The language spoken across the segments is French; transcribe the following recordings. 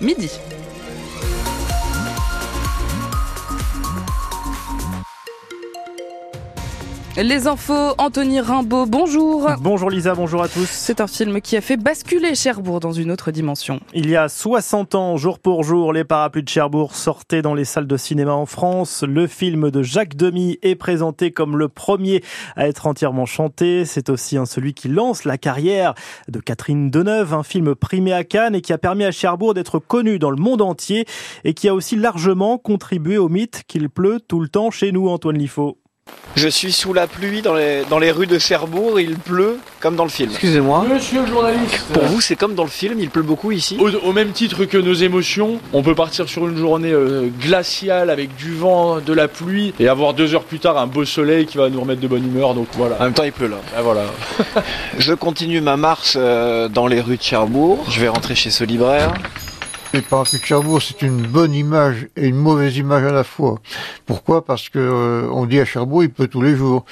midi. Les infos, Anthony Rimbaud, bonjour. Bonjour Lisa, bonjour à tous. C'est un film qui a fait basculer Cherbourg dans une autre dimension. Il y a 60 ans, jour pour jour, les parapluies de Cherbourg sortaient dans les salles de cinéma en France. Le film de Jacques Demy est présenté comme le premier à être entièrement chanté. C'est aussi un celui qui lance la carrière de Catherine Deneuve, un film primé à Cannes et qui a permis à Cherbourg d'être connu dans le monde entier et qui a aussi largement contribué au mythe qu'il pleut tout le temps chez nous, Antoine Liffaut. Je suis sous la pluie dans les, dans les rues de Cherbourg, il pleut comme dans le film. Excusez-moi. Monsieur le journaliste. Pour vous, c'est comme dans le film, il pleut beaucoup ici au, au, même titre que nos émotions, on peut partir sur une journée euh, glaciale avec du vent, de la pluie, et avoir deux heures plus tard un beau soleil qui va nous remettre de bonne humeur. Donc voilà. En même temps, il pleut là. Ah, voilà. Je continue ma marche euh, dans les rues de Cherbourg. Je vais rentrer chez ce libraire. Les parapluies de Cherbourg, c'est une bonne image et une mauvaise image à la fois. Pourquoi? Parce que euh, on dit à Cherbourg, il pleut tous les jours.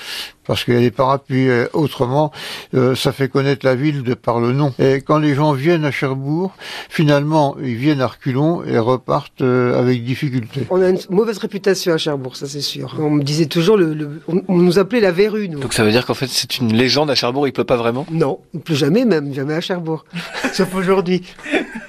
Parce qu'il y a des parapluies. Euh, autrement, euh, ça fait connaître la ville de par le nom. Et quand les gens viennent à Cherbourg, finalement, ils viennent à reculons et repartent avec difficulté. On a une mauvaise réputation à Cherbourg, ça c'est sûr. On me disait toujours, le, le on, on, nous appelait la verrue. Nous. Donc ça veut dire qu'en fait c'est une légende à Cherbourg, il pleut pas vraiment? Non, il pleut jamais même, jamais à Cherbourg. Sauf aujourd'hui.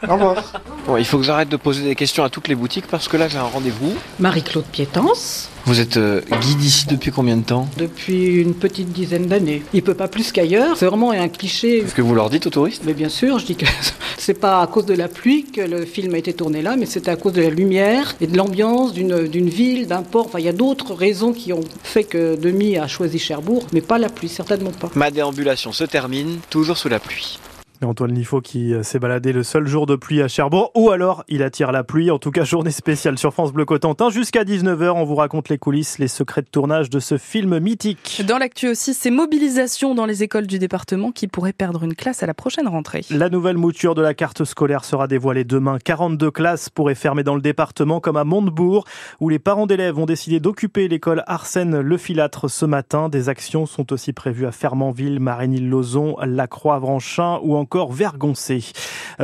Au revoir. Bon, il faut que j'arrête de poser des questions à toutes les boutiques parce que là j'ai un rendez-vous. Marie-Claude Piétance. Vous êtes euh, guide ici depuis combien de temps? Depuis une petite dizaine d'années. Il peut pas plus qu'ailleurs. C'est vraiment un cliché. Est-ce que vous leur dites aux touristes Mais bien sûr, je dis que c'est pas à cause de la pluie que le film a été tourné là, mais c'est à cause de la lumière et de l'ambiance d'une ville, d'un port. Enfin, il y a d'autres raisons qui ont fait que Demi a choisi Cherbourg, mais pas la pluie, certainement pas. Ma déambulation se termine toujours sous la pluie. Antoine Liffaut qui s'est baladé le seul jour de pluie à Cherbourg, ou alors il attire la pluie. En tout cas, journée spéciale sur France Bleu Cotentin. Jusqu'à 19h, on vous raconte les coulisses, les secrets de tournage de ce film mythique. Dans l'actu aussi, ces mobilisations dans les écoles du département qui pourraient perdre une classe à la prochaine rentrée. La nouvelle mouture de la carte scolaire sera dévoilée demain. 42 classes pourraient fermer dans le département, comme à Montebourg, où les parents d'élèves ont décidé d'occuper l'école Arsène Le Filâtre ce matin. Des actions sont aussi prévues à Fermanville, Marénil-Lozon, Lacroix-Vranchin ou encore encore Vergoncé.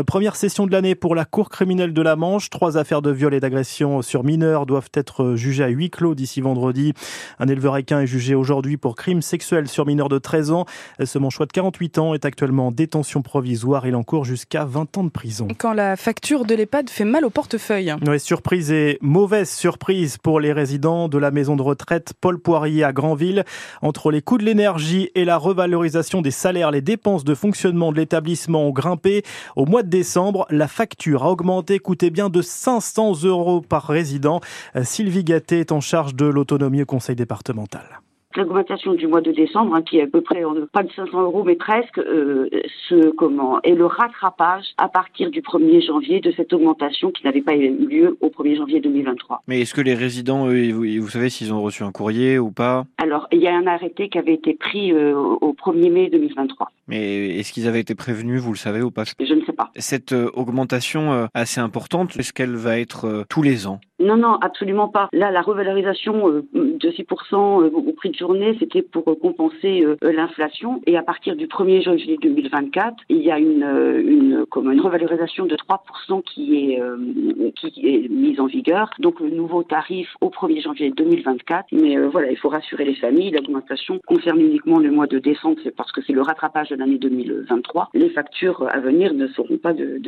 Première session de l'année pour la Cour criminelle de la Manche. Trois affaires de viol et d'agression sur mineurs doivent être jugées à huis clos d'ici vendredi. Un éleveur équin est jugé aujourd'hui pour crime sexuel sur mineurs de 13 ans. Ce manchois de 48 ans est actuellement en détention provisoire. Il encourt jusqu'à 20 ans de prison. Quand la facture de l'EHPAD fait mal au portefeuille. Oui, surprise et mauvaise surprise pour les résidents de la maison de retraite Paul Poirier à Granville. Entre les coûts de l'énergie et la revalorisation des salaires, les dépenses de fonctionnement de l'établissement ont grimpé. Au mois de décembre, la facture a augmenté, coûté bien de 500 euros par résident. Sylvie Gatté est en charge de l'autonomie au conseil départemental l'augmentation du mois de décembre, hein, qui est à peu près pas de 500 euros, mais presque, euh, ce comment et le rattrapage à partir du 1er janvier de cette augmentation qui n'avait pas eu lieu au 1er janvier 2023. Mais est-ce que les résidents, eux, vous, vous, savez s'ils ont reçu un courrier ou pas? Alors, il y a un arrêté qui avait été pris euh, au 1er mai 2023. Mais est-ce qu'ils avaient été prévenus, vous le savez ou pas? Je ne sais pas. Cette euh, augmentation assez importante, est-ce qu'elle va être tous les ans? Non, non, absolument pas. Là, la revalorisation euh, de 6% au prix de journée, c'était pour compenser l'inflation. Et à partir du 1er janvier 2024, il y a une, une, revalorisation de 3% qui est, mise en vigueur. Donc, le nouveau tarif au 1er janvier 2024. Mais voilà, il faut rassurer les familles. L'augmentation concerne uniquement le mois de décembre, parce que c'est le rattrapage de l'année 2023. Les factures à venir ne seront pas du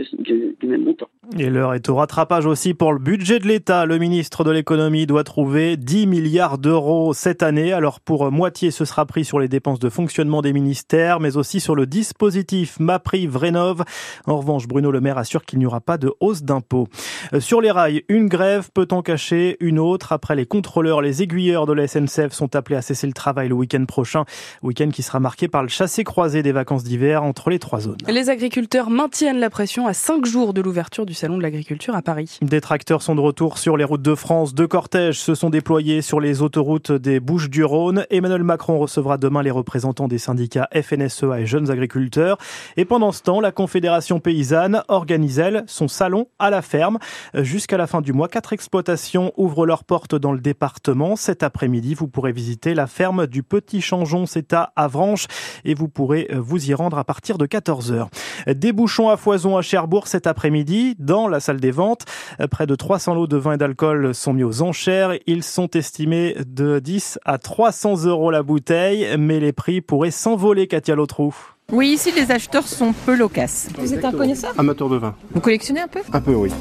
même montant. Et l'heure est au rattrapage aussi pour le budget de l'État. Le ministre de l'économie doit trouver 10 milliards d'euros cette année. Alors pour moitié, ce sera pris sur les dépenses de fonctionnement des ministères, mais aussi sur le dispositif MaPrive Rénov. En revanche, Bruno Le Maire assure qu'il n'y aura pas de hausse d'impôts. Sur les rails, une grève peut en cacher une autre. Après les contrôleurs, les aiguilleurs de la SNCF sont appelés à cesser le travail le week-end prochain. Week-end qui sera marqué par le chassé-croisé des vacances d'hiver entre les trois zones. Les agriculteurs maintiennent la pression à cinq jours de l'ouverture du Salon de l'agriculture à Paris. Des tracteurs sont de retour sur les routes de France. Deux cortèges se sont déployés sur les autoroutes des Bouches-du-Rhône. Emmanuel Macron recevra demain les représentants des syndicats FNSEA et Jeunes Agriculteurs. Et pendant ce temps, la Confédération paysanne organise, elle, son salon à la ferme. Jusqu'à la fin du mois, quatre exploitations ouvrent leurs portes dans le département. Cet après-midi, vous pourrez visiter la ferme du Petit Changeon, c'est à Avranches, et vous pourrez vous y rendre à partir de 14h. Des bouchons à foison à Cherbourg cet après-midi, dans la salle des ventes. Près de 300 lots de vin et d'alcool sont mis aux enchères. Ils sont estimés de 10 à 300 euros la bouteille, mais les prix pourraient s'envoler, Katia Lotrou. Oui, ici les acheteurs sont peu loquaces. Vous êtes un connaisseur? Amateur de vin. Vous collectionnez un peu? Un peu, oui.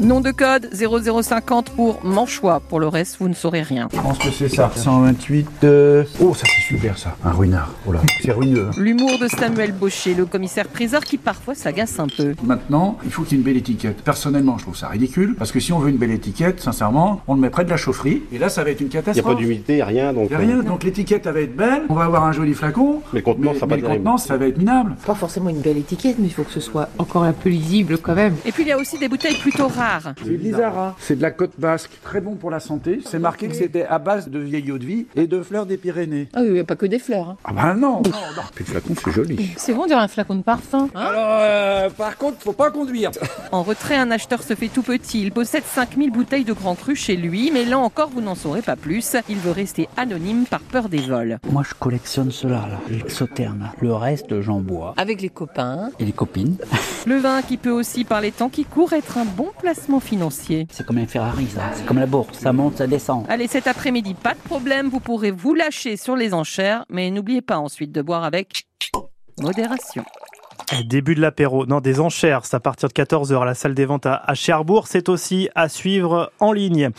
Nom de code 0050 pour Manchois. Pour le reste, vous ne saurez rien. Je pense que c'est ça. 128. euh, Oh, ça c'est super ça. Un ruinard. Oh là, c'est ruineux. hein. L'humour de Samuel Baucher, le commissaire priseur qui parfois s'agace un peu. Maintenant, il faut qu'il y ait une belle étiquette. Personnellement, je trouve ça ridicule parce que si on veut une belle étiquette, sincèrement, on le met près de la chaufferie et là, ça va être une Il n'y a catastrophe. pas d'humidité, rien, donc. Y a rien, donc l'étiquette elle va être belle, on va avoir un joli flacon, Mais le contenant, mais, ça va mais pas le être contenant, ça va être minable. Pas forcément une belle étiquette, mais il faut que ce soit encore un peu lisible quand même. Et puis il y a aussi des bouteilles plutôt rares. C'est bizarre, hein C'est de la côte basque, très bon pour la santé. C'est marqué que c'était à base de vieille eau de vie et de fleurs des Pyrénées. Ah oui, il n'y a pas que des fleurs. hein. Ah bah non, non, non. Puis le flacon, c'est joli. C'est bon, on dirait un flacon de parfum. Alors, euh, par contre, faut pas conduire. En retrait, un acheteur se fait tout petit. Il possède 5000 bouteilles de Grand Cru chez lui, mais là encore, vous n'en saurez pas plus. Il veut rester anonyme par peur des vols. Moi, je collectionne cela, là, l'exotherme. Le reste, j'en bois. Avec les copains. Et les copines. Le vin qui peut aussi, par les temps qui courent, être un bon placement C'est comme un Ferrari, ça. C'est comme la bourse. Ça monte, ça descend. Allez, cet après-midi, pas de problème, vous pourrez vous lâcher sur les enchères, mais n'oubliez pas ensuite de boire avec modération. Début de l'apéro, non des enchères, c'est à partir de 14h à la salle des ventes à, Cherbourg. C'est aussi à suivre en ligne.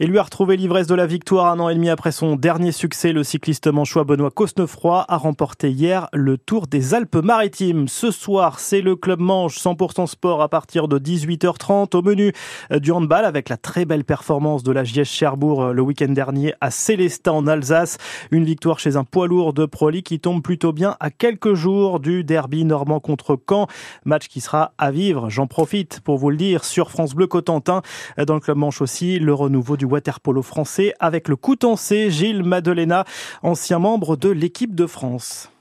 Et lui a retrouvé l'ivresse de la victoire un an et demi après son dernier succès. Le cycliste manchois Benoît Cosnefroy a remporté hier le Tour des Alpes-Maritimes. Ce soir, c'est le club Manche 100% sport à partir de 18h30 au menu du handball avec la très belle performance de la JS Cherbourg euh, le week-end dernier à Célestat en Alsace. Une victoire chez un poids lourd de Proli qui tombe plutôt bien à quelques jours du derby normand contre Caen. Match qui sera à vivre. J'en profite pour vous le dire sur France Bleu Cotentin. Dans le club Manche aussi, le renouveau du waterpolo français avec le Coutancé Gilles Madelena, ancien membre de l'équipe de France.